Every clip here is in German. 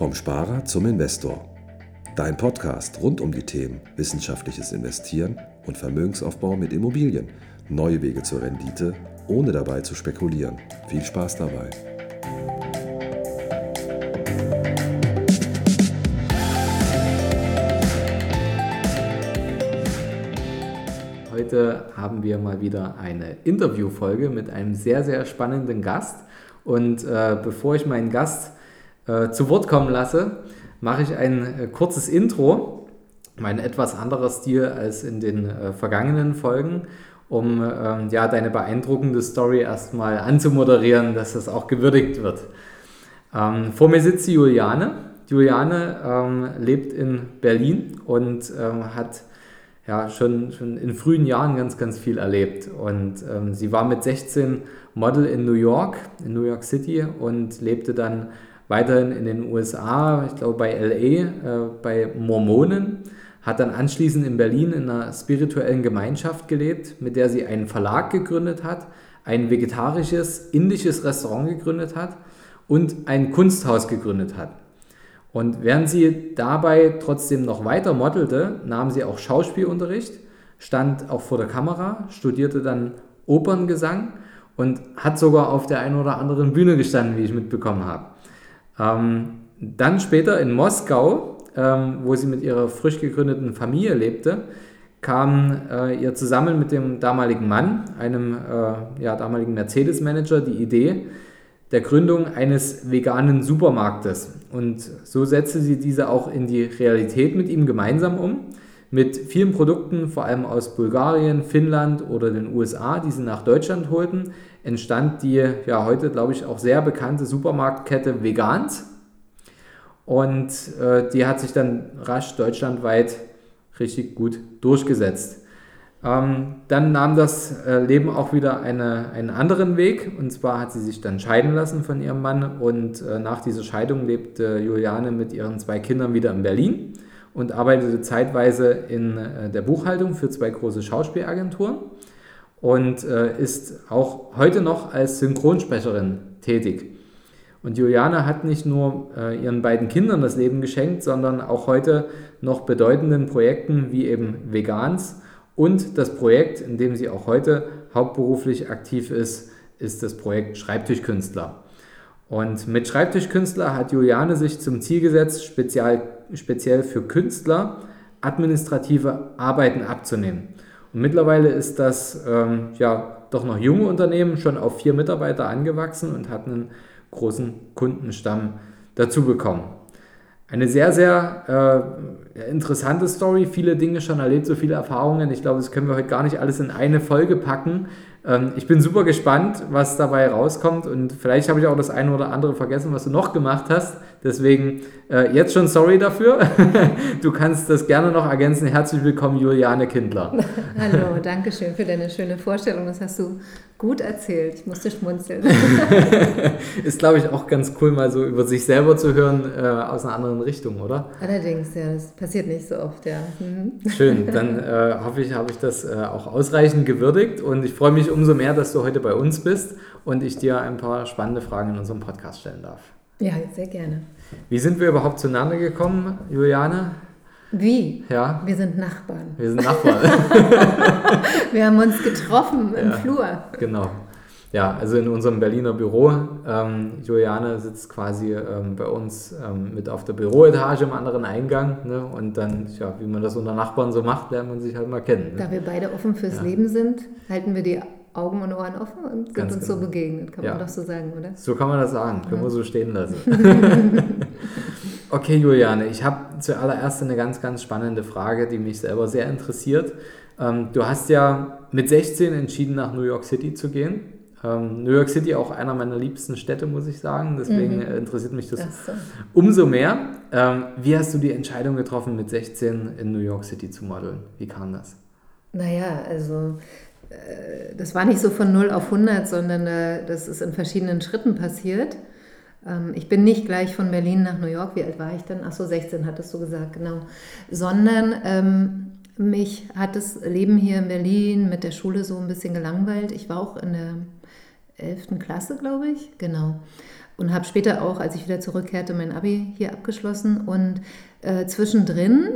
Vom Sparer zum Investor. Dein Podcast rund um die Themen wissenschaftliches Investieren und Vermögensaufbau mit Immobilien. Neue Wege zur Rendite, ohne dabei zu spekulieren. Viel Spaß dabei. Heute haben wir mal wieder eine Interviewfolge mit einem sehr, sehr spannenden Gast. Und äh, bevor ich meinen Gast äh, zu Wort kommen lasse, mache ich ein äh, kurzes Intro, mein etwas anderer Stil als in den äh, vergangenen Folgen, um ähm, ja, deine beeindruckende Story erstmal anzumoderieren, dass das auch gewürdigt wird. Ähm, vor mir sitzt die Juliane. Juliane ähm, lebt in Berlin und ähm, hat ja, schon, schon in frühen Jahren ganz, ganz viel erlebt. Und ähm, sie war mit 16 Model in New York, in New York City und lebte dann weiterhin in den USA, ich glaube bei LA, äh, bei Mormonen, hat dann anschließend in Berlin in einer spirituellen Gemeinschaft gelebt, mit der sie einen Verlag gegründet hat, ein vegetarisches indisches Restaurant gegründet hat und ein Kunsthaus gegründet hat. Und während sie dabei trotzdem noch weiter modelte, nahm sie auch Schauspielunterricht, stand auch vor der Kamera, studierte dann Operngesang und hat sogar auf der einen oder anderen Bühne gestanden, wie ich mitbekommen habe. Ähm, dann später in Moskau, ähm, wo sie mit ihrer frisch gegründeten Familie lebte, kam äh, ihr zusammen mit dem damaligen Mann, einem äh, ja, damaligen Mercedes-Manager, die Idee der Gründung eines veganen Supermarktes. Und so setzte sie diese auch in die Realität mit ihm gemeinsam um. Mit vielen Produkten, vor allem aus Bulgarien, Finnland oder den USA, die sie nach Deutschland holten, entstand die ja heute, glaube ich, auch sehr bekannte Supermarktkette Vegans. Und äh, die hat sich dann rasch deutschlandweit richtig gut durchgesetzt. Ähm, dann nahm das äh, Leben auch wieder eine, einen anderen Weg. Und zwar hat sie sich dann scheiden lassen von ihrem Mann. Und äh, nach dieser Scheidung lebte Juliane mit ihren zwei Kindern wieder in Berlin und arbeitete zeitweise in äh, der Buchhaltung für zwei große Schauspielagenturen und äh, ist auch heute noch als Synchronsprecherin tätig. Und Juliane hat nicht nur äh, ihren beiden Kindern das Leben geschenkt, sondern auch heute noch bedeutenden Projekten wie eben Vegans und das Projekt, in dem sie auch heute hauptberuflich aktiv ist, ist das Projekt Schreibtischkünstler. Und mit Schreibtischkünstler hat Juliane sich zum Ziel gesetzt, speziell, speziell für Künstler administrative Arbeiten abzunehmen. Und mittlerweile ist das ähm, ja doch noch junge Unternehmen schon auf vier Mitarbeiter angewachsen und hat einen großen Kundenstamm dazu bekommen. Eine sehr, sehr äh, interessante Story, viele Dinge schon erlebt, so viele Erfahrungen. Ich glaube, das können wir heute gar nicht alles in eine Folge packen. Ähm, ich bin super gespannt, was dabei rauskommt und vielleicht habe ich auch das eine oder andere vergessen, was du noch gemacht hast. Deswegen äh, jetzt schon sorry dafür. du kannst das gerne noch ergänzen. Herzlich willkommen, Juliane Kindler. Hallo, danke schön für deine schöne Vorstellung. Das hast du gut erzählt. Ich musste schmunzeln. Ist, glaube ich, auch ganz cool, mal so über sich selber zu hören äh, aus einer anderen Richtung, oder? Allerdings, ja, das passiert nicht so oft, ja. Mhm. Schön, dann äh, hoffe ich, habe ich das äh, auch ausreichend gewürdigt und ich freue mich umso mehr, dass du heute bei uns bist und ich dir ein paar spannende Fragen in unserem Podcast stellen darf. Ja, sehr gerne. Wie sind wir überhaupt zueinander gekommen, Juliane? Wie? Ja. Wir sind Nachbarn. Wir sind Nachbarn. wir haben uns getroffen im ja, Flur. Genau. Ja, also in unserem Berliner Büro. Ähm, Juliane sitzt quasi ähm, bei uns ähm, mit auf der Büroetage im anderen Eingang. Ne? Und dann, ja, wie man das unter Nachbarn so macht, lernt man sich halt mal kennen. Ne? Da wir beide offen fürs ja. Leben sind, halten wir die Augen und Ohren offen und sind Ganz uns genau. so begegnet, kann ja. man doch so sagen, oder? So kann man das sagen, können ja. wir so stehen lassen. okay, Juliane, ich habe zuallererst eine ganz, ganz spannende Frage, die mich selber sehr interessiert. Ähm, du hast ja mit 16 entschieden, nach New York City zu gehen. Ähm, New York City auch einer meiner liebsten Städte, muss ich sagen. Deswegen mhm. interessiert mich das so. umso mehr. Ähm, wie hast du die Entscheidung getroffen, mit 16 in New York City zu modeln? Wie kam das? Naja, also das war nicht so von 0 auf 100, sondern äh, das ist in verschiedenen Schritten passiert. Ähm, ich bin nicht gleich von Berlin nach New York, wie alt war ich denn? Ach so, 16 hattest du gesagt, genau. Sondern ähm, mich hat das Leben hier in Berlin mit der Schule so ein bisschen gelangweilt. Ich war auch in der 11. Klasse, glaube ich, genau. Und habe später auch, als ich wieder zurückkehrte, mein Abi hier abgeschlossen. Und äh, zwischendrin,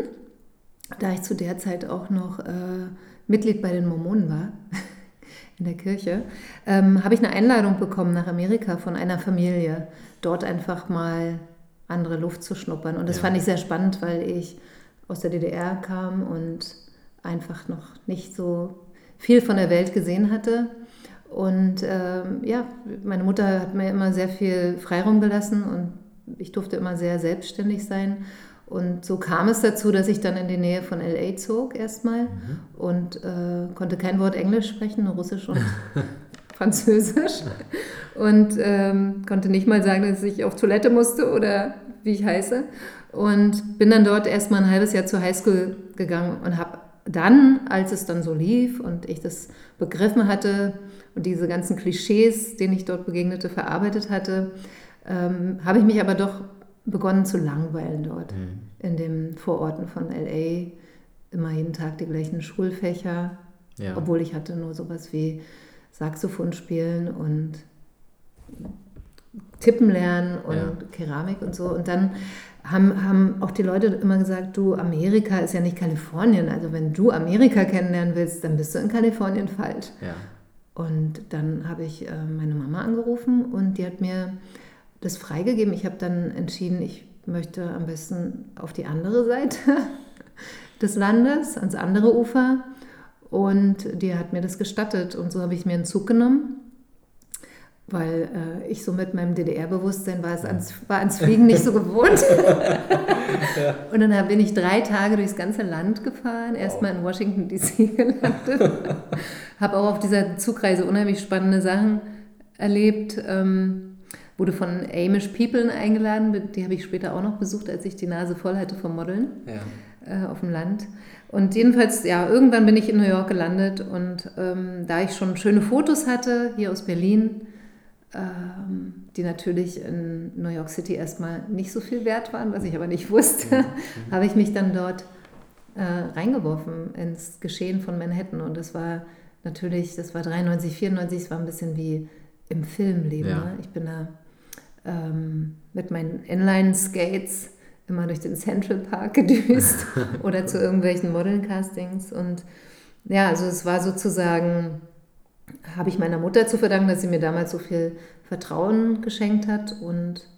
da ich zu der Zeit auch noch äh, Mitglied bei den Mormonen war, in der Kirche, ähm, habe ich eine Einladung bekommen nach Amerika von einer Familie, dort einfach mal andere Luft zu schnuppern. Und das ja. fand ich sehr spannend, weil ich aus der DDR kam und einfach noch nicht so viel von der Welt gesehen hatte. Und ähm, ja, meine Mutter hat mir immer sehr viel Freiraum gelassen und ich durfte immer sehr selbstständig sein. Und so kam es dazu, dass ich dann in die Nähe von LA zog erstmal mhm. und äh, konnte kein Wort Englisch sprechen, nur Russisch und Französisch. Und ähm, konnte nicht mal sagen, dass ich auf Toilette musste oder wie ich heiße. Und bin dann dort erstmal ein halbes Jahr zur Highschool gegangen und habe dann, als es dann so lief und ich das begriffen hatte und diese ganzen Klischees, denen ich dort begegnete, verarbeitet hatte, ähm, habe ich mich aber doch begonnen zu langweilen dort mhm. in den Vororten von LA. Immer jeden Tag die gleichen Schulfächer, ja. obwohl ich hatte nur sowas wie Saxophon spielen und Tippen lernen und ja. Keramik und so. Und dann haben, haben auch die Leute immer gesagt, du, Amerika ist ja nicht Kalifornien. Also wenn du Amerika kennenlernen willst, dann bist du in Kalifornien falsch. Ja. Und dann habe ich äh, meine Mama angerufen und die hat mir das freigegeben. Ich habe dann entschieden, ich möchte am besten auf die andere Seite des Landes, ans andere Ufer. Und die hat mir das gestattet. Und so habe ich mir einen Zug genommen weil äh, ich so mit meinem DDR-Bewusstsein war, es ans, war ans Fliegen nicht so gewohnt. Und dann bin ich drei Tage durchs ganze Land gefahren, erstmal in Washington DC gelandet, habe auch auf dieser Zugreise unheimlich spannende Sachen erlebt. Ähm, wurde von Amish People eingeladen, die habe ich später auch noch besucht, als ich die Nase voll hatte vom Modeln ja. äh, auf dem Land. Und jedenfalls, ja, irgendwann bin ich in New York gelandet und ähm, da ich schon schöne Fotos hatte, hier aus Berlin, ähm, die natürlich in New York City erstmal nicht so viel wert waren, was ich aber nicht wusste, mhm. habe ich mich dann dort äh, reingeworfen ins Geschehen von Manhattan. Und das war natürlich, das war 93, 94, es war ein bisschen wie im Filmleben. Ja. Ne? Ich bin da ähm, mit meinen Inline-Skates immer durch den Central Park gedüst oder zu irgendwelchen Modelcastings. Und ja, also es war sozusagen habe ich meiner Mutter zu verdanken, dass sie mir damals so viel Vertrauen geschenkt hat und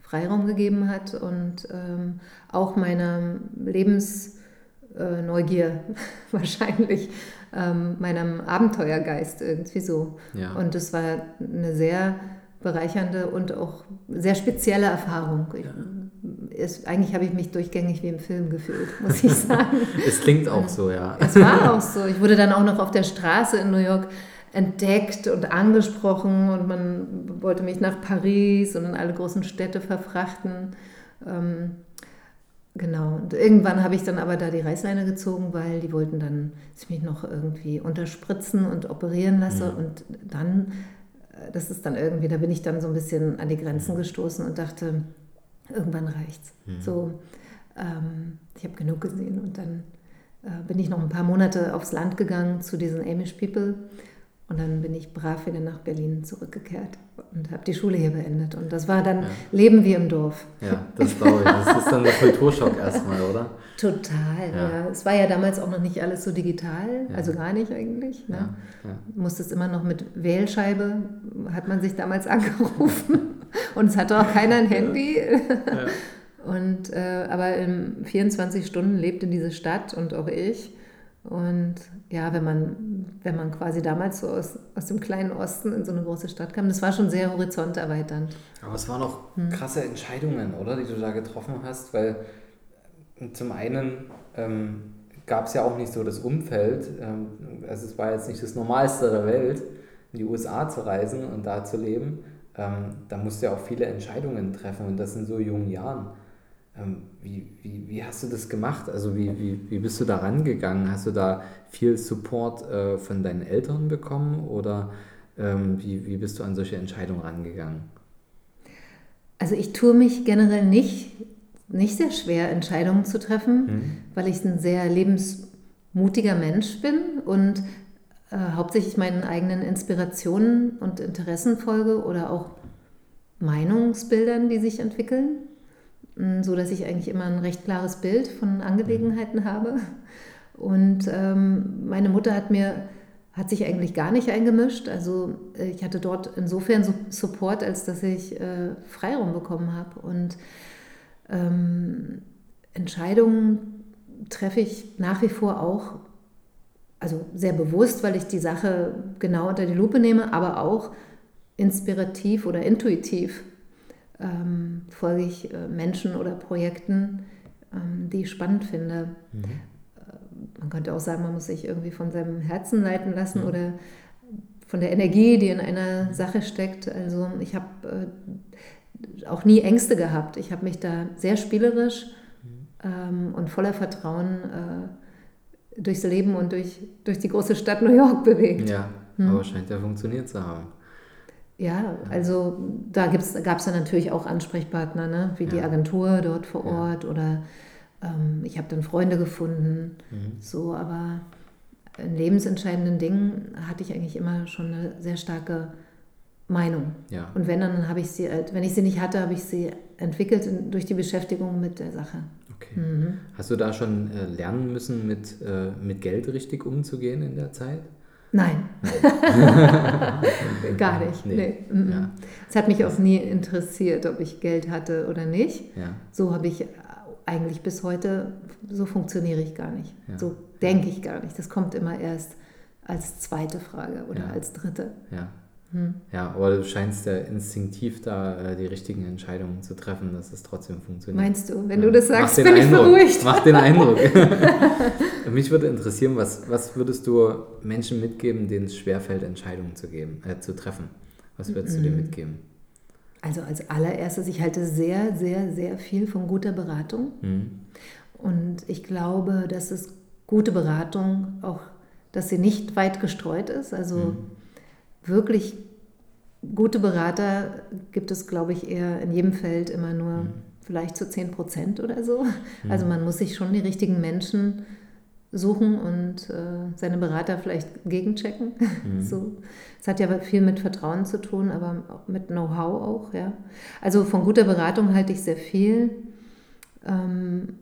Freiraum gegeben hat und ähm, auch meiner Lebensneugier äh, wahrscheinlich, ähm, meinem Abenteuergeist irgendwie so. Ja. Und das war eine sehr bereichernde und auch sehr spezielle Erfahrung. Ich, ja. ist, eigentlich habe ich mich durchgängig wie im Film gefühlt, muss ich sagen. es klingt auch so, ja. Es war auch so. Ich wurde dann auch noch auf der Straße in New York entdeckt und angesprochen und man wollte mich nach Paris und in alle großen Städte verfrachten. Ähm, genau, und irgendwann habe ich dann aber da die Reißleine gezogen, weil die wollten dann, dass ich mich noch irgendwie unterspritzen und operieren lasse mhm. und dann, das ist dann irgendwie, da bin ich dann so ein bisschen an die Grenzen gestoßen und dachte, irgendwann reicht's. Mhm. So, ähm, ich habe genug gesehen und dann äh, bin ich noch ein paar Monate aufs Land gegangen zu diesen Amish People und dann bin ich brav wieder nach Berlin zurückgekehrt und habe die Schule hier beendet. Und das war dann ja. Leben wie im Dorf. Ja, das glaube ich. Das ist dann der Kulturschock erstmal, oder? Total, ja. ja. Es war ja damals auch noch nicht alles so digital, ja. also gar nicht eigentlich. Ne? Ja. Musstest immer noch mit Wählscheibe, hat man sich damals angerufen. Und es hatte auch keiner ein Handy. Und, äh, aber in 24 Stunden lebte diese Stadt und auch ich. Und ja, wenn man, wenn man quasi damals so aus, aus dem kleinen Osten in so eine große Stadt kam, das war schon sehr horizonterweiternd. Aber es waren auch hm. krasse Entscheidungen, oder, die du da getroffen hast, weil äh, zum einen ähm, gab es ja auch nicht so das Umfeld, ähm, also es war jetzt nicht das Normalste der Welt, in die USA zu reisen und da zu leben. Ähm, da musst du ja auch viele Entscheidungen treffen und das in so jungen Jahren. Ähm, wie, wie, wie hast du das gemacht? Also wie, wie, wie bist du da rangegangen? Hast du da viel Support äh, von deinen Eltern bekommen oder ähm, wie, wie bist du an solche Entscheidungen rangegangen? Also ich tue mich generell nicht, nicht sehr schwer, Entscheidungen zu treffen, mhm. weil ich ein sehr lebensmutiger Mensch bin und äh, hauptsächlich meinen eigenen Inspirationen und Interessen folge oder auch Meinungsbildern, die sich entwickeln, so dass ich eigentlich immer ein recht klares Bild von Angelegenheiten habe. Und ähm, meine Mutter hat mir hat sich eigentlich gar nicht eingemischt. Also äh, ich hatte dort insofern Support, als dass ich äh, Freiraum bekommen habe. Und ähm, Entscheidungen treffe ich nach wie vor auch, also sehr bewusst, weil ich die Sache genau unter die Lupe nehme, aber auch inspirativ oder intuitiv ähm, folge ich äh, Menschen oder Projekten, ähm, die ich spannend finde. Mhm. Äh, man könnte auch sagen, man muss sich irgendwie von seinem Herzen leiten lassen mhm. oder von der Energie, die in einer Sache steckt. Also ich habe äh, auch nie Ängste gehabt. Ich habe mich da sehr spielerisch ähm, und voller Vertrauen äh, durchs Leben und durch, durch die große Stadt New York bewegt. Ja, hm. aber scheint ja funktioniert zu haben. Ja, also da gab es dann natürlich auch Ansprechpartner, ne? wie ja. die Agentur dort vor Ort ja. oder ähm, ich habe dann Freunde gefunden. Mhm. So, aber in lebensentscheidenden Dingen hatte ich eigentlich immer schon eine sehr starke Meinung. Ja. Und wenn dann habe ich sie, wenn ich sie nicht hatte, habe ich sie entwickelt durch die Beschäftigung mit der Sache. Okay. Mhm. Hast du da schon äh, lernen müssen, mit, äh, mit Geld richtig umzugehen in der Zeit? Nein. Gar nicht. Nee. nee. Ja. Es hat mich auch nie interessiert, ob ich Geld hatte oder nicht. Ja. So habe ich eigentlich bis heute, so funktioniere ich gar nicht. Ja. So denke ich gar nicht. Das kommt immer erst als zweite Frage oder als dritte. Ja. Hm. Ja, aber du scheinst ja instinktiv da äh, die richtigen Entscheidungen zu treffen, dass es trotzdem funktioniert. Meinst du? Wenn ja. du das sagst, bin Eindruck. ich beruhigt. Mach den Eindruck. Mich würde interessieren, was, was würdest du Menschen mitgeben, denen es schwerfällt, Entscheidungen zu, geben, äh, zu treffen? Was würdest mhm. du dir mitgeben? Also als allererstes, ich halte sehr, sehr, sehr viel von guter Beratung. Mhm. Und ich glaube, dass es gute Beratung auch, dass sie nicht weit gestreut ist. Also mhm wirklich gute Berater gibt es, glaube ich, eher in jedem Feld immer nur mhm. vielleicht zu 10 Prozent oder so. Mhm. Also man muss sich schon die richtigen Menschen suchen und äh, seine Berater vielleicht gegenchecken. Mhm. So. Es hat ja viel mit Vertrauen zu tun, aber auch mit Know-how auch. Ja. Also von guter Beratung halte ich sehr viel. Ähm,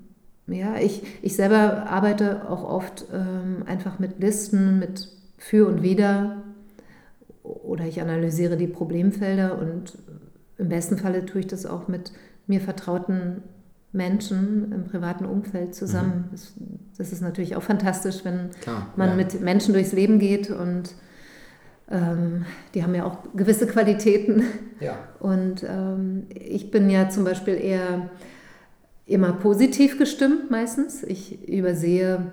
ja, ich, ich selber arbeite auch oft ähm, einfach mit Listen, mit für und wider oder ich analysiere die Problemfelder und im besten Falle tue ich das auch mit mir vertrauten Menschen im privaten Umfeld zusammen. Mhm. Das, das, ist natürlich auch fantastisch, wenn Klar, man ja. mit Menschen durchs Leben geht und ähm, die haben ja auch gewisse Qualitäten. Ja. Und ähm, ich bin ja zum Beispiel eher immer positiv gestimmt meistens. Ich übersehe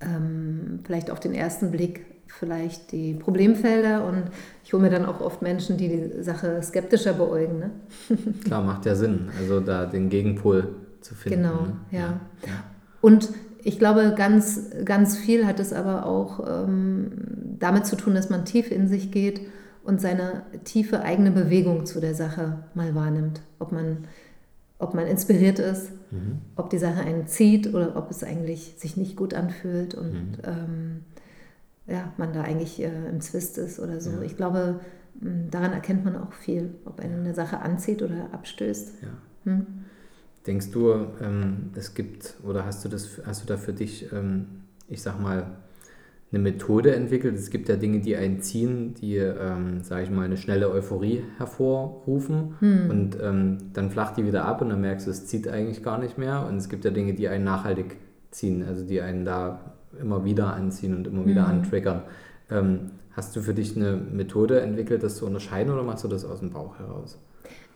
ähm, vielleicht auf den ersten Blick vielleicht die Problemfelder und ich hole mir dann auch oft Menschen, die die Sache skeptischer beäugen. Ne? Klar, macht ja Sinn, also da den Gegenpol zu finden. Genau, ne? ja. ja. Und ich glaube, ganz, ganz viel hat es aber auch ähm, damit zu tun, dass man tief in sich geht und seine tiefe eigene Bewegung zu der Sache mal wahrnimmt. Ob man, ob man inspiriert ist, mhm. ob die Sache einen zieht oder ob es eigentlich sich nicht gut anfühlt. Und mhm. ähm, ja, man da eigentlich äh, im Zwist ist oder so. Ja. Ich glaube, daran erkennt man auch viel, ob eine Sache anzieht oder abstößt. Ja. Hm? Denkst du, ähm, es gibt oder hast du das, hast du da für dich, ähm, ich sag mal, eine Methode entwickelt? Es gibt ja Dinge, die einen ziehen, die, ähm, sage ich mal, eine schnelle Euphorie hervorrufen hm. und ähm, dann flacht die wieder ab und dann merkst du, es zieht eigentlich gar nicht mehr. Und es gibt ja Dinge, die einen nachhaltig ziehen, also die einen da immer wieder anziehen und immer wieder mhm. antriggern. Ähm, hast du für dich eine Methode entwickelt, das zu unterscheiden oder machst du das aus dem Bauch heraus?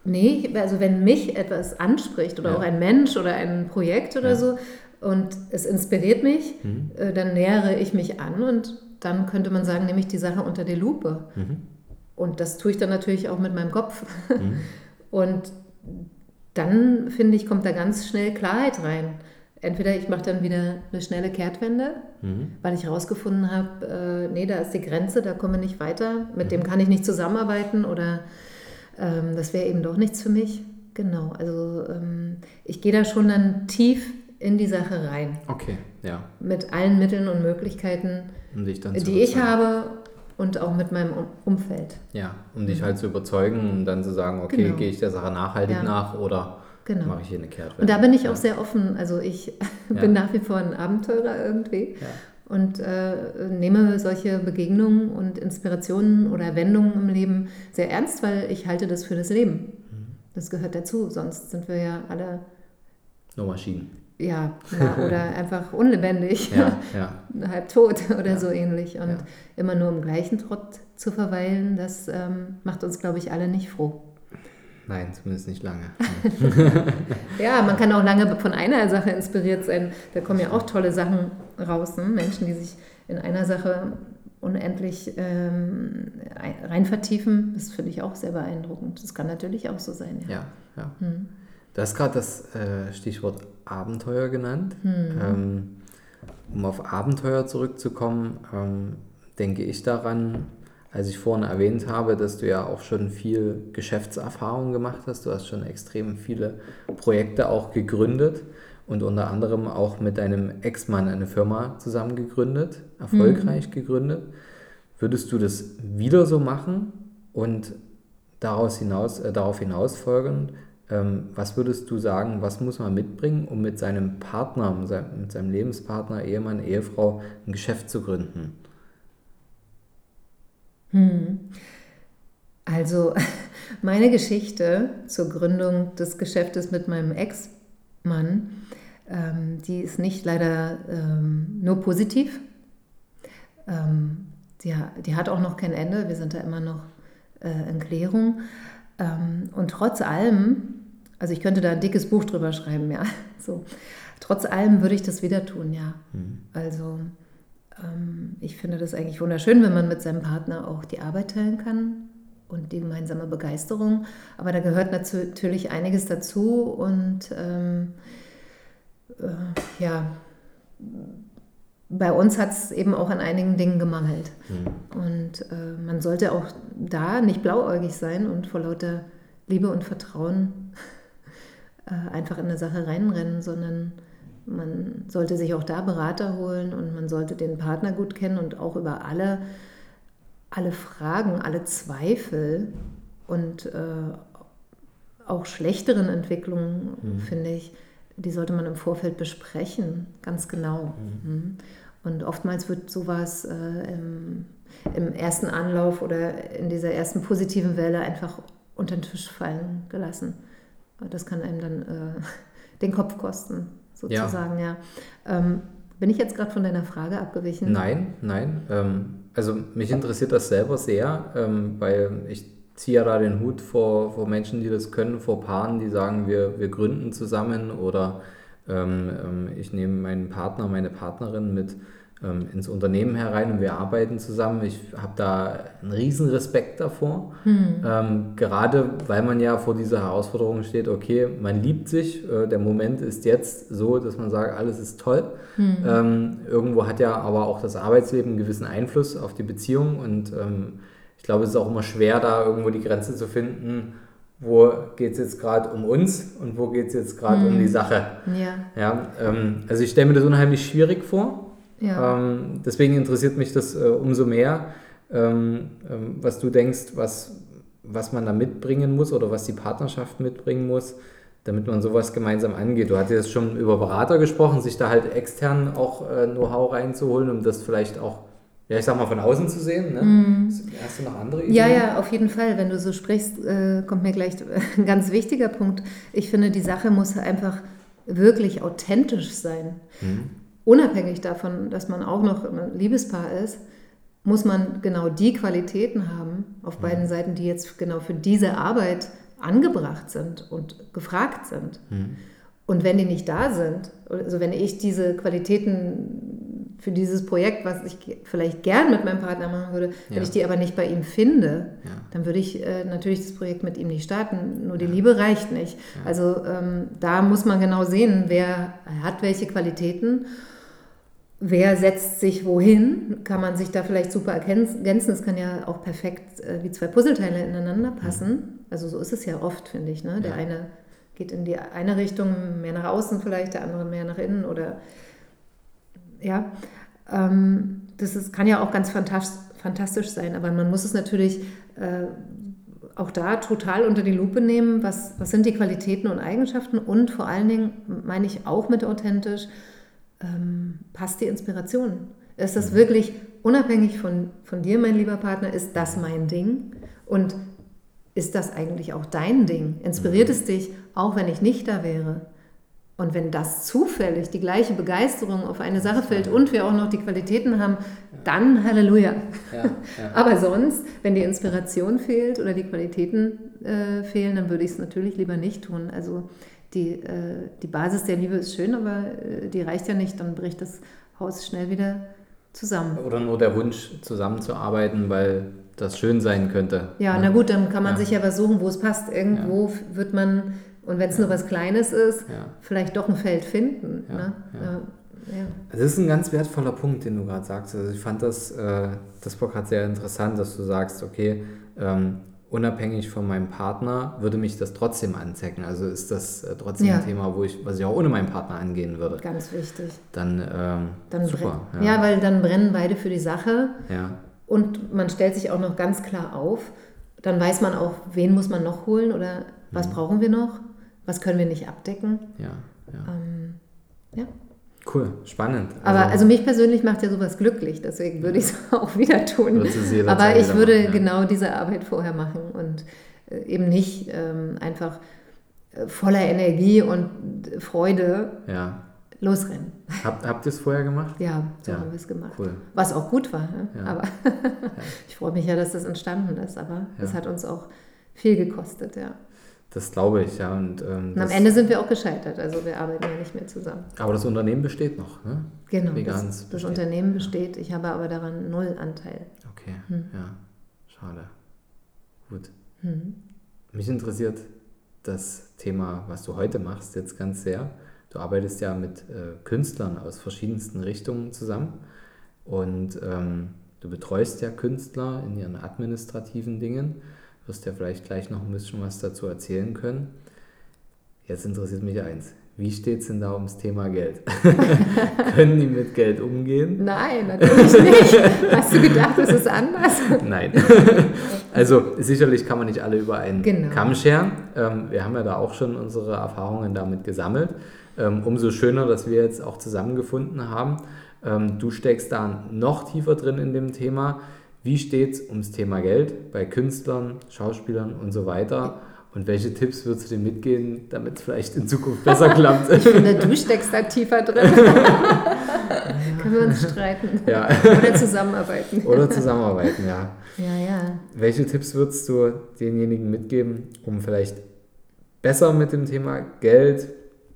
Nee, also wenn mich etwas anspricht oder ja. auch ein Mensch oder ein Projekt oder ja. so und es inspiriert mich, mhm. äh, dann nähere ich mich an und dann könnte man sagen, nehme ich die Sache unter die Lupe. Mhm. Und das tue ich dann natürlich auch mit meinem Kopf. Mhm. Und dann, finde ich, kommt da ganz schnell Klarheit rein entweder ich mache dann wieder eine schnelle Kehrtwende, mhm. weil ich herausgefunden habe, äh, nee, da ist die Grenze, da komme ich nicht weiter, mit mhm. dem kann ich nicht zusammenarbeiten oder ähm, das wäre eben doch nichts für mich. Genau, also ähm, ich gehe da schon dann tief in die Sache rein. Okay, ja. Mit allen Mitteln und Möglichkeiten, Um die ich habe und auch mit meinem Um- Umfeld. Ja, um dich halt zu überzeugen und dann zu sagen, okay, Genau. gehe ich der Sache nachhaltig Ja. nach oder Genau. mache ich hier eine Kehrtwende. Und da bin ich ja. auch sehr offen. Also ich Ja. bin nach wie vor ein Abenteurer irgendwie Ja. und äh, nehme solche Begegnungen und Inspirationen oder Wendungen im Leben sehr ernst, weil ich halte das für das Leben. Mhm. Das gehört dazu, sonst sind wir ja alle Nur Maschinen. ja na, oder einfach unlebendig, Ja, ja. halb tot oder Ja. so ähnlich. Und Ja. immer nur im gleichen Trott zu verweilen, das ähm, macht uns, glaube ich, alle nicht froh. Nein, zumindest nicht lange. Ja, man kann auch lange von einer Sache inspiriert sein. Da kommen ja auch tolle Sachen raus. Ne? Menschen, die sich in einer Sache unendlich ähm, ein- rein vertiefen, das finde ich auch sehr beeindruckend. Das kann natürlich auch so sein. Ja. Ja, ja. Hm. Du hast gerade das äh, Stichwort Abenteuer genannt. Hm. Ähm, um auf Abenteuer zurückzukommen, ähm, denke ich daran, als ich vorhin erwähnt habe, dass du ja auch schon viel Geschäftserfahrung gemacht hast. Du hast schon extrem viele Projekte auch gegründet und unter anderem auch mit deinem Ex-Mann eine Firma zusammen gegründet, erfolgreich gegründet. Würdest du das wieder so machen und daraus hinaus, äh, darauf hinaus folgend, ähm, was würdest du sagen, was muss man mitbringen, um mit seinem Partner, mit seinem Lebenspartner, Ehemann, Ehefrau ein Geschäft zu gründen? Hm. Also meine Geschichte zur Gründung des Geschäftes mit meinem Ex-Mann, ähm, die ist nicht leider ähm, nur positiv. Ähm, die, die hat auch noch kein Ende. Wir sind da immer noch äh, in Klärung. Ähm, und trotz allem, also ich könnte da ein dickes Buch drüber schreiben, ja. So. Trotz allem würde ich das wieder tun, ja. Also ähm, ich finde das eigentlich wunderschön, wenn man mit seinem Partner auch die Arbeit teilen kann und die gemeinsame Begeisterung. Aber da gehört natürlich einiges dazu und ähm, äh, ja, bei uns hat es eben auch an einigen Dingen gemangelt. Und äh, man sollte auch da nicht blauäugig sein und vor lauter Liebe und Vertrauen äh, einfach in eine Sache reinrennen, sondern man sollte sich auch da Berater holen und man sollte den Partner gut kennen und auch über alle, alle Fragen, alle Zweifel und äh, auch schlechteren Entwicklungen, finde ich, die sollte man im Vorfeld besprechen, ganz genau. Mhm. Und oftmals wird sowas äh, im, im ersten Anlauf oder in dieser ersten positiven Welle einfach unter den Tisch fallen gelassen. Das kann einem dann äh, den Kopf kosten, sozusagen, ja. Ähm, bin ich jetzt gerade von deiner Frage abgewichen? Nein, nein. Ähm, also mich interessiert das selber sehr, ähm, weil ich ziehe ja da den Hut vor, vor Menschen, die das können, vor Paaren, die sagen, wir, wir gründen zusammen oder ähm, ähm, ich nehme meinen Partner, meine Partnerin mit ähm, ins Unternehmen herein und wir arbeiten zusammen. Ich habe da einen riesen Respekt davor, ähm, gerade weil man ja vor dieser Herausforderung steht, okay, man liebt sich, äh, der Moment ist jetzt so, dass man sagt, alles ist toll. Ähm, irgendwo hat ja aber auch das Arbeitsleben einen gewissen Einfluss auf die Beziehung und ähm, ich glaube, es ist auch immer schwer, da irgendwo die Grenze zu finden, wo geht es jetzt gerade um uns und wo geht es jetzt gerade um die Sache. Ja, Ja, ähm, also ich stelle mir das unheimlich schwierig vor. Ja. Ähm, deswegen interessiert mich das äh, umso mehr, ähm, ähm, was du denkst, was, was man da mitbringen muss oder was die Partnerschaft mitbringen muss, damit man sowas gemeinsam angeht. Du hattest jetzt schon über Berater gesprochen, sich da halt extern auch äh, Know-how reinzuholen, um das vielleicht auch, ja, ich sag mal, von außen zu sehen. Ne? Hast du noch andere Ideen? Mhm. Ja, ja, auf jeden Fall. Wenn du so sprichst, äh, kommt mir gleich ein ganz wichtiger Punkt. Ich finde, die Sache muss einfach wirklich authentisch sein. Unabhängig davon, dass man auch noch ein Liebespaar ist, muss man genau die Qualitäten haben auf beiden Seiten, die jetzt genau für diese Arbeit angebracht sind und gefragt sind. Und wenn die nicht da sind, also wenn ich diese Qualitäten für dieses Projekt, was ich vielleicht gern mit meinem Partner machen würde, wenn Ja. ich die aber nicht bei ihm finde, Ja. dann würde ich äh, natürlich das Projekt mit ihm nicht starten. Nur die Liebe reicht nicht. Also ähm, da muss man genau sehen, wer hat welche Qualitäten, wer setzt sich wohin, kann man sich da vielleicht super ergänzen. Es kann ja auch perfekt äh, wie zwei Puzzleteile ineinander passen. Also so ist es ja oft, finde ich. Ne? Der Ja. eine geht in die eine Richtung mehr nach außen vielleicht, der andere mehr nach innen oder ja. Ähm, das ist, kann ja auch ganz fantastisch sein, aber man muss es natürlich äh, auch da total unter die Lupe nehmen, was, was sind die Qualitäten und Eigenschaften und vor allen Dingen meine ich auch mit authentisch, ähm, passt die Inspiration. Ist das wirklich unabhängig von, von dir, mein lieber Partner, ist das mein Ding? Und ist das eigentlich auch dein Ding? Inspiriert es dich, auch wenn ich nicht da wäre? Und wenn das zufällig die gleiche Begeisterung auf eine Sache fällt und wir auch noch die Qualitäten haben, dann Halleluja. Ja, ja. Aber sonst, wenn die Inspiration fehlt oder die Qualitäten äh, fehlen, dann würde ich es natürlich lieber nicht tun. Also die, äh, die Basis der Liebe ist schön, aber äh, die reicht ja nicht. Dann bricht das Haus schnell wieder zusammen. Oder nur der Wunsch, zusammenzuarbeiten, weil das schön sein könnte. Ja, na gut, dann kann man sich ja was suchen, wo es passt. Irgendwo wird man und wenn es nur was Kleines ist, ja. vielleicht doch ein Feld finden. Ja, ne? ja. Das ist ein ganz wertvoller Punkt, den du gerade sagst. Also ich fand das, äh, das gerade sehr interessant, dass du sagst, okay, ähm, unabhängig von meinem Partner würde mich das trotzdem anzecken. Also ist das äh, trotzdem ja. ein Thema, wo ich, was ich auch ohne meinen Partner angehen würde. Ganz wichtig. Dann, ähm, dann super. Ja. ja. weil dann brennen beide für die Sache. Ja. Und man stellt sich auch noch ganz klar auf. Dann weiß man auch, wen muss man noch holen oder was mhm. brauchen wir noch was können wir nicht abdecken. Ja, ja. Ähm, ja. Cool, spannend. Also, aber also mich persönlich macht ja sowas glücklich, deswegen würde ich es auch wieder tun. Aber ich würde machen, ja. genau diese Arbeit vorher machen und äh, eben nicht ähm, einfach äh, voller Energie und Freude ja. losrennen. Hab, habt ihr es vorher gemacht? Ja, so ja. haben wir es gemacht. Cool. Was auch gut war. Ne? Aber ich freue mich ja, dass das entstanden ist, aber es hat uns auch viel gekostet, ja. Das glaube ich, ja. Und, ähm, und am Ende sind wir auch gescheitert, also wir arbeiten ja nicht mehr zusammen. Aber das Unternehmen besteht noch, ne? Genau, das, das, Unternehmen besteht. Ich habe aber daran null Anteil. Okay, hm. ja, schade. Gut. Hm. Mich interessiert das Thema, was du heute machst, jetzt ganz sehr. Du arbeitest ja mit äh, Künstlern aus verschiedensten Richtungen zusammen und ähm, du betreust ja Künstler in ihren administrativen Dingen wirst ja vielleicht gleich noch ein bisschen was dazu erzählen können. Jetzt interessiert mich eins. Wie steht es denn da ums Thema Geld? Können die mit Geld umgehen? Nein, natürlich nicht. Hast du gedacht, das ist anders? Nein. Also sicherlich kann man nicht alle über einen genau. Kamm scheren. Ähm, wir haben ja da auch schon unsere Erfahrungen damit gesammelt. Ähm, umso schöner, dass wir jetzt auch zusammengefunden haben. Ähm, du steckst da noch tiefer drin in dem Thema. Wie steht es ums Thema Geld bei Künstlern, Schauspielern und so weiter? Und welche Tipps würdest du dir mitgehen, damit es vielleicht in Zukunft besser klappt? Ich finde, du steckst da tiefer drin. Können wir uns streiten. Ja. Oder zusammenarbeiten. Oder zusammenarbeiten, ja. Ja, ja. Welche Tipps würdest du denjenigen mitgeben, um vielleicht besser mit dem Thema Geld,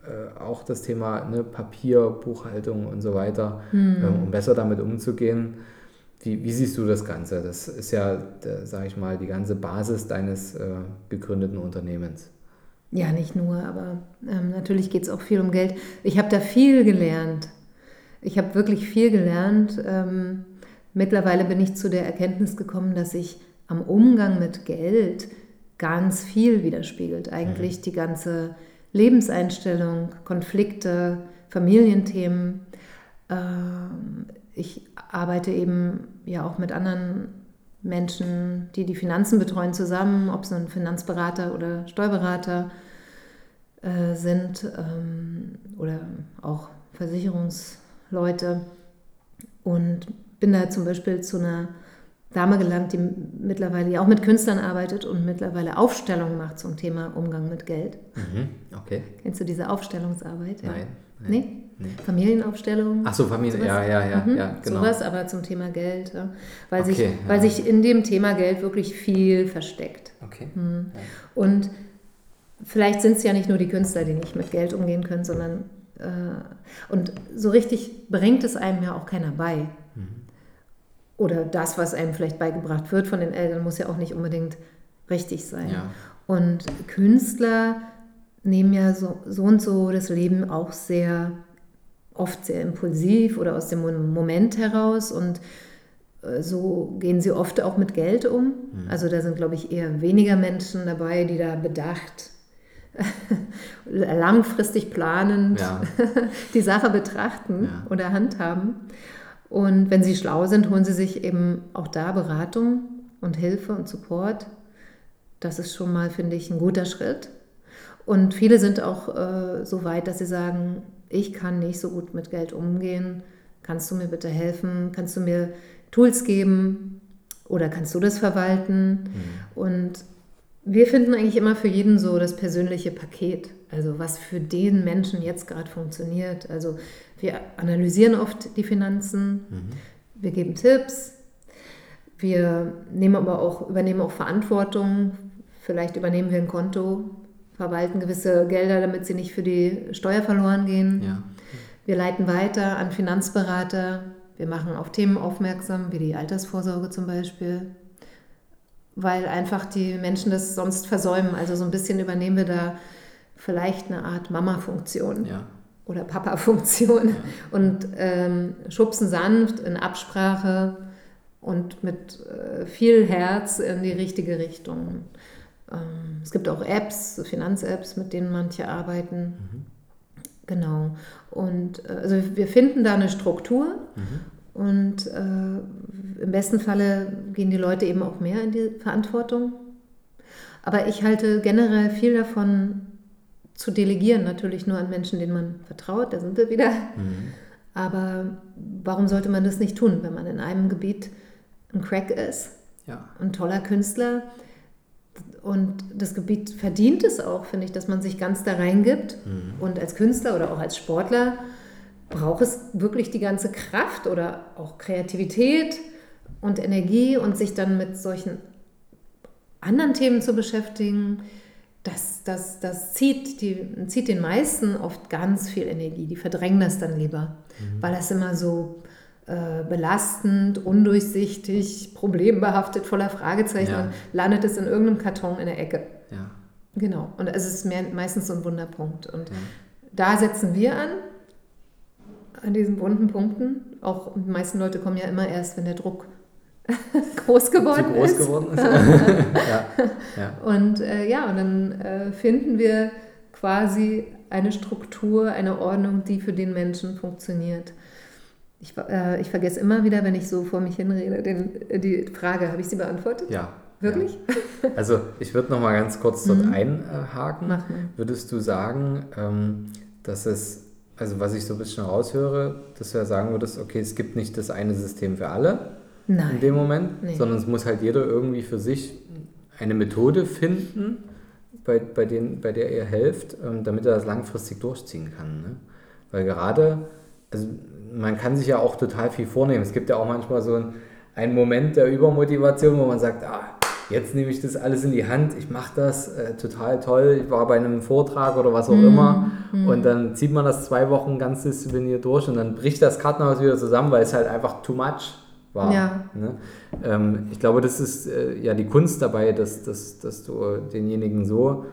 äh, auch das Thema ne, Papier, Buchhaltung und so weiter, hm. ähm, um besser damit umzugehen? Wie, wie, siehst du das Ganze? Das ist ja, sage ich mal, die ganze Basis deines äh, gegründeten Unternehmens. Ja, nicht nur, aber ähm, natürlich geht es auch viel um Geld. Ich habe da viel gelernt. Ich habe wirklich viel gelernt. Ähm, mittlerweile bin ich zu der Erkenntnis gekommen, dass sich am Umgang mit Geld ganz viel widerspiegelt. Eigentlich mhm. die ganze Lebenseinstellung, Konflikte, Familienthemen. Ähm, ich arbeite eben ja auch mit anderen Menschen, die die Finanzen betreuen, zusammen, ob es ein Finanzberater oder Steuerberater äh, sind ähm, oder auch Versicherungsleute. Und bin da zum Beispiel zu einer Dame gelangt, die mittlerweile ja auch mit Künstlern arbeitet und mittlerweile Aufstellungen macht zum Thema Umgang mit Geld. Mhm, okay. Kennst du diese Aufstellungsarbeit? Ja. Nein. nein. Nee? Familienaufstellung. Ach so, Familie, ja, ja, ja, mhm. ja, genau. Sowas, aber zum Thema Geld. Ja. Weil, okay, sich, ja. weil sich in dem Thema Geld wirklich viel versteckt. Okay. Mhm. Ja. Und vielleicht sind es ja nicht nur die Künstler, die nicht mit Geld umgehen können, sondern äh, und so richtig bringt es einem ja auch keiner bei. Mhm. Oder das, was einem vielleicht beigebracht wird von den Eltern, muss ja auch nicht unbedingt richtig sein. Und Künstler nehmen ja so, so und so das Leben auch sehr oft sehr impulsiv oder aus dem Moment heraus und äh, so gehen sie oft auch mit Geld um. Mhm. Also da sind, glaube ich, eher weniger Menschen dabei, die da bedacht langfristig planend ja. die Sache betrachten ja. oder handhaben. Und wenn sie schlau sind, holen sie sich eben auch da Beratung und Hilfe und Support. Das ist schon mal, finde ich, ein guter Schritt. Und viele sind auch äh, so weit, dass sie sagen, ich kann nicht so gut mit Geld umgehen. Kannst du mir bitte helfen? Kannst du mir Tools geben? Oder kannst du das verwalten? Mhm. Und wir finden eigentlich immer für jeden so das persönliche Paket. Also was für den Menschen jetzt gerade funktioniert. Also wir analysieren oft die Finanzen, mhm. wir geben Tipps, wir nehmen aber auch, übernehmen auch Verantwortung. Vielleicht übernehmen wir ein Konto, verwalten gewisse Gelder, damit sie nicht für die Steuer verloren gehen. Ja. Wir leiten weiter an Finanzberater. Wir machen auf Themen aufmerksam, wie die Altersvorsorge zum Beispiel, weil einfach die Menschen das sonst versäumen. Also so ein bisschen übernehmen wir da vielleicht eine Art Mama-Funktion. Ja oder Papa-Funktion ja. und ähm, schubsen sanft in Absprache und mit äh, viel Herz in die richtige Richtung. Ähm, es gibt auch Apps, Finanz-Apps, mit denen manche arbeiten. Mhm. Genau. Und äh, also wir finden da eine Struktur mhm. und äh, im besten Falle gehen die Leute eben auch mehr in die Verantwortung. Aber ich halte generell viel davon, zu delegieren, natürlich nur an Menschen, denen man vertraut, da sind wir wieder. Mhm. Aber warum sollte man das nicht tun, wenn man in einem Gebiet ein Crack ist, ja. ein toller Künstler und das Gebiet verdient es auch, finde ich, dass man sich ganz da reingibt. Mhm. Und als Künstler oder auch als Sportler braucht es wirklich die ganze Kraft oder auch Kreativität und Energie und sich dann mit solchen anderen Themen zu beschäftigen, das, das, das zieht, die, zieht den meisten oft ganz viel Energie. Die verdrängen das dann lieber, mhm. weil das immer so äh, belastend, undurchsichtig, problembehaftet, voller Fragezeichen ja. und landet es in irgendeinem Karton in der Ecke. Ja. Genau. Und es ist mehr, meistens so ein Wunderpunkt. Und ja. da setzen wir an, an diesen wunden Punkten. Auch die meisten Leute kommen ja immer erst, wenn der Druck groß geworden groß ist. Geworden ist. ja, ja. Und äh, ja, und dann äh, finden wir quasi eine Struktur, eine Ordnung, die für den Menschen funktioniert. Ich, äh, ich vergesse immer wieder, wenn ich so vor mich hinrede, den, äh, die Frage, habe ich sie beantwortet? Ja. Wirklich? Ja. Also ich würde noch mal ganz kurz dort mhm. einhaken. Würdest du sagen, ähm, dass es, also was ich so ein bisschen raushöre, dass du ja sagen würdest, okay, es gibt nicht das eine System für alle, Nein. in dem Moment, nee. sondern es muss halt jeder irgendwie für sich eine Methode finden, bei, bei, den, bei der ihr helft, ähm, damit er das langfristig durchziehen kann. Ne? Weil gerade, also man kann sich ja auch total viel vornehmen. Es gibt ja auch manchmal so einen, einen Moment der Übermotivation, wo man sagt, ah, jetzt nehme ich das alles in die Hand, ich mache das, äh, total toll, ich war bei einem Vortrag oder was auch mm, immer mm. und dann zieht man das zwei Wochen ganz diszipliniert durch und dann bricht das Kartenhaus wieder zusammen, weil es halt einfach too much war. Ja. Ne? Ähm, ich glaube, das ist äh, ja die Kunst dabei, dass, dass, dass du denjenigen so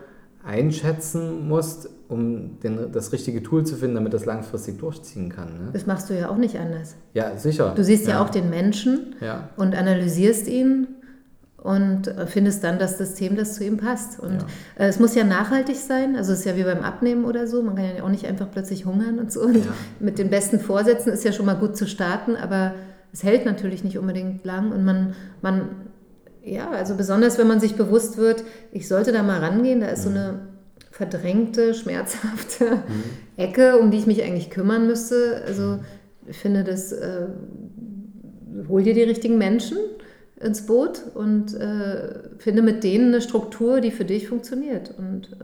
einschätzen musst, um den, das richtige Tool zu finden, damit das langfristig durchziehen kann. Ne? Das machst du ja auch nicht anders. Ja, sicher. Du siehst ja, ja auch den Menschen ja. und analysierst ihn und findest dann das System, das zu ihm passt. Und ja. Äh, es muss ja nachhaltig sein, also es ist ja wie beim Abnehmen oder so, man kann ja auch nicht einfach plötzlich hungern und so. Und mit den besten Vorsätzen ist ja schon mal gut zu starten, aber es hält natürlich nicht unbedingt lang und man, man, ja, also besonders wenn man sich bewusst wird, ich sollte da mal rangehen, da ist so mhm. eine verdrängte, schmerzhafte mhm. Ecke, um die ich mich eigentlich kümmern müsste. Also mhm. ich finde, das äh, hol dir die richtigen Menschen ins Boot und äh, finde mit denen eine Struktur, die für dich funktioniert. Und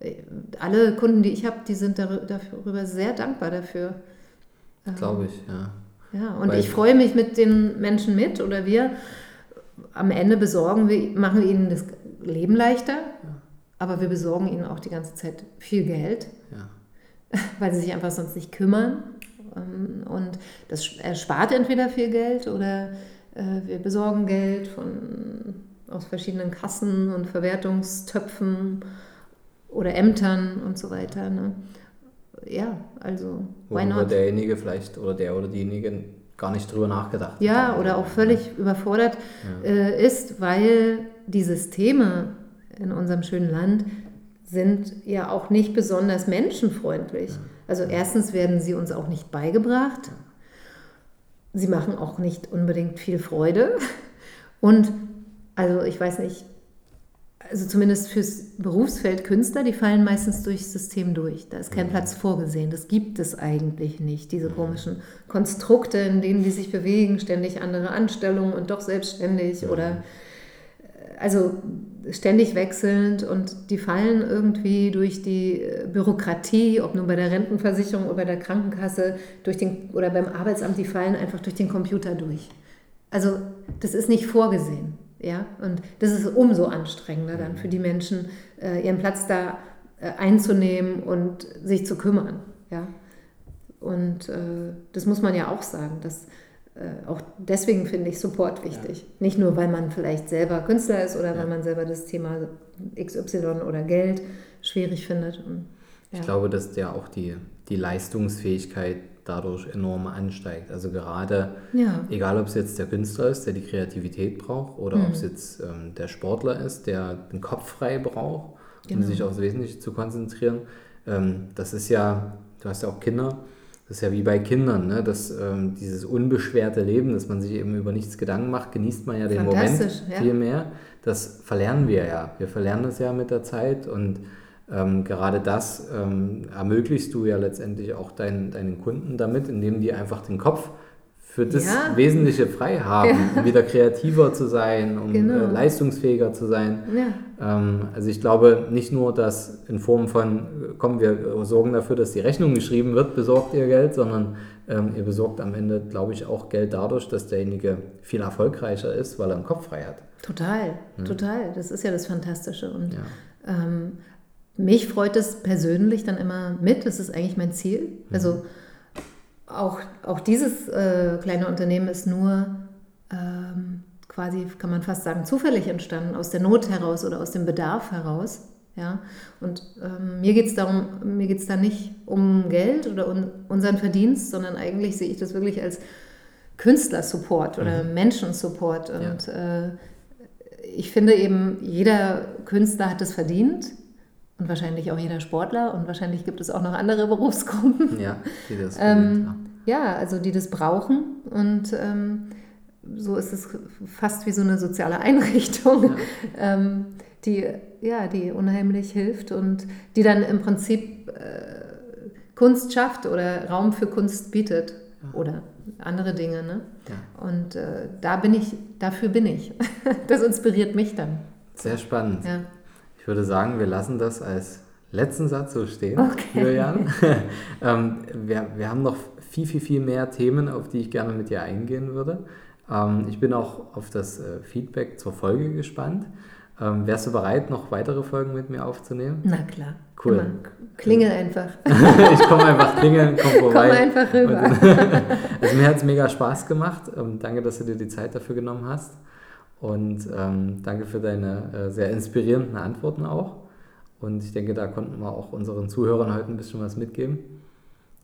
äh, alle Kunden, die ich habe, die sind darüber sehr dankbar dafür. Glaube ich, ja. Ja, und Weil ich freue mich mit den Menschen mit oder wir. Am Ende besorgen wir, machen wir ihnen das Leben leichter. Aber wir besorgen ihnen auch die ganze Zeit viel Geld, ja. weil sie sich einfach sonst nicht kümmern. Ähm, und das erspart entweder viel Geld oder äh, wir besorgen Geld von, aus verschiedenen Kassen und Verwertungstöpfen oder Ämtern und so weiter. Ne? ja, also why Worüber not? derjenige vielleicht oder der oder diejenige gar nicht drüber nachgedacht Ja, oder auch völlig ja. überfordert ja. Äh, ist, weil die Systeme in unserem schönen Land sind ja auch nicht besonders menschenfreundlich. Also erstens werden sie uns auch nicht beigebracht. Sie machen auch nicht unbedingt viel Freude. Und also ich weiß nicht, also zumindest fürs Berufsfeld Künstler, die fallen meistens durchs System durch. Da ist kein Platz vorgesehen. Das gibt es eigentlich nicht. Diese komischen Konstrukte, in denen die sich bewegen, ständig andere Anstellungen und doch selbstständig oder also ständig wechselnd und die fallen irgendwie durch die äh, Bürokratie, ob nun bei der Rentenversicherung oder bei der Krankenkasse durch den, oder beim Arbeitsamt, die fallen einfach durch den Computer durch. Also das ist nicht vorgesehen. Ja? Und das ist umso anstrengender dann für die Menschen, äh, ihren Platz da äh, einzunehmen und sich zu kümmern. Ja? Und das muss man ja auch sagen, dass auch deswegen finde ich Support wichtig. Ja. Nicht nur, weil man vielleicht selber Künstler ist oder ja. weil man selber das Thema XY oder Geld schwierig findet. Und, ja. Ich glaube, dass der auch die, die Leistungsfähigkeit dadurch enorm ansteigt. Also gerade, egal ob es jetzt der Künstler ist, der die Kreativität braucht, oder mhm. ob es jetzt ähm, der Sportler ist, der den Kopf frei braucht, um genau. sich aufs Wesentliche zu konzentrieren. Ähm, das ist ja, du hast ja auch Kinder, das ist ja wie bei Kindern, ne? dass ähm, dieses unbeschwerte Leben, dass man sich eben über nichts Gedanken macht, genießt man ja den Moment ja. viel mehr. Das verlernen wir ja. Wir verlernen das ja mit der Zeit und ähm, gerade das ähm, ermöglichst du ja letztendlich auch deinen, deinen Kunden damit, indem die einfach den Kopf für das ja. Wesentliche frei haben, ja. um wieder kreativer zu sein, um genau. äh, leistungsfähiger zu sein. Ja. Ähm, also ich glaube nicht nur, dass in Form von, komm, wir sorgen dafür, dass die Rechnung geschrieben wird, besorgt ihr Geld, sondern ähm, ihr besorgt am Ende, glaube ich, auch Geld dadurch, dass derjenige viel erfolgreicher ist, weil er einen Kopf frei hat. Total, total. Das ist ja das Fantastische. Und ähm, mich freut es persönlich dann immer mit, das ist eigentlich mein Ziel. Also mhm auch, auch dieses äh, kleine Unternehmen ist nur ähm, quasi, kann man fast sagen, zufällig entstanden, aus der Not heraus oder aus dem Bedarf heraus. Ja? Und ähm, mir geht es darum, mir geht es da nicht um Geld oder um unseren Verdienst, sondern eigentlich sehe ich das wirklich als Künstlersupport oder mhm. Menschensupport. Und ja. äh, ich finde eben, jeder Künstler hat es verdient, und wahrscheinlich auch jeder Sportler und wahrscheinlich gibt es auch noch andere Berufsgruppen. Ja, die das ähm, ja, also die das brauchen und ähm, so ist es fast wie so eine soziale Einrichtung, ja. ähm, die, ja, die unheimlich hilft und die dann im Prinzip äh, Kunst schafft oder Raum für Kunst bietet ja. oder andere Dinge. Ne? Ja. Und äh, da bin ich, dafür bin ich. das inspiriert mich dann. Sehr spannend. Ja. Ich würde sagen, wir lassen das als letzten Satz so stehen, okay. Julian. ähm, wir, wir haben noch viel, viel, viel mehr Themen, auf die ich gerne mit dir eingehen würde. Ähm, ich bin auch auf das äh, Feedback zur Folge gespannt. Ähm, wärst du bereit, noch weitere Folgen mit mir aufzunehmen? Na klar. Cool. Immer. Klingel einfach. ich komme einfach klingeln, komm vorbei. Komm einfach rüber. also mir hat es mega Spaß gemacht. Ähm, danke, dass du dir die Zeit dafür genommen hast. Und ähm, danke für deine äh, sehr inspirierenden Antworten auch. Und ich denke, da konnten wir auch unseren Zuhörern heute ein bisschen was mitgeben.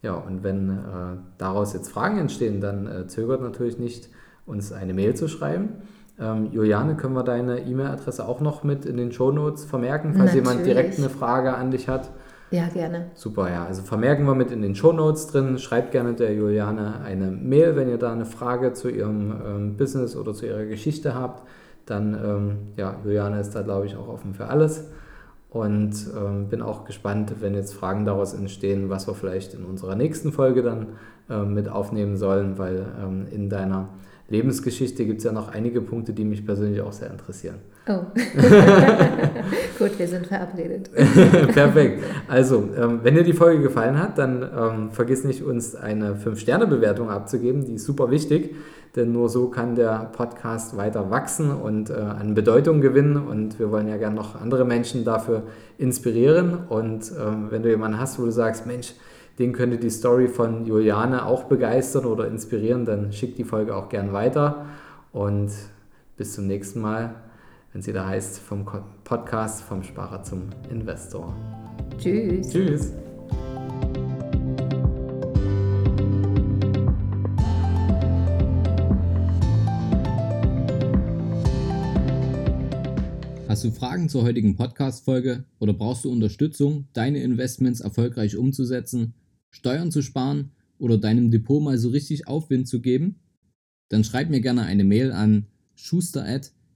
Ja, und wenn äh, daraus jetzt Fragen entstehen, dann äh, zögert natürlich nicht, uns eine Mail zu schreiben. Ähm, Juliane, können wir deine E-Mail-Adresse auch noch mit in den Show Notes vermerken, falls natürlich. jemand direkt eine Frage an dich hat? Ja, gerne. Super, ja. Also vermerken wir mit in den Show Notes drin. Schreibt gerne der Juliane eine Mail, wenn ihr da eine Frage zu ihrem ähm, Business oder zu ihrer Geschichte habt. Dann, ähm, ja, Juliane ist da, glaube ich, auch offen für alles. Und ähm, bin auch gespannt, wenn jetzt Fragen daraus entstehen, was wir vielleicht in unserer nächsten Folge dann ähm, mit aufnehmen sollen, weil ähm, in deiner Lebensgeschichte gibt es ja noch einige Punkte, die mich persönlich auch sehr interessieren. Oh. Gut, wir sind verabredet. Perfekt. Also, ähm, wenn dir die Folge gefallen hat, dann ähm, vergiss nicht, uns eine 5-Sterne-Bewertung abzugeben. Die ist super wichtig, denn nur so kann der Podcast weiter wachsen und äh, an Bedeutung gewinnen. Und wir wollen ja gerne noch andere Menschen dafür inspirieren. Und ähm, wenn du jemanden hast, wo du sagst, Mensch, den könnte die Story von Juliane auch begeistern oder inspirieren, dann schick die Folge auch gern weiter. Und bis zum nächsten Mal, wenn sie da heißt, vom Podcast vom Sparer zum Investor. Tschüss. Tschüss. Hast du Fragen zur heutigen Podcast-Folge oder brauchst du Unterstützung, deine Investments erfolgreich umzusetzen, Steuern zu sparen oder deinem Depot mal so richtig Aufwind zu geben? Dann schreib mir gerne eine Mail an schuster at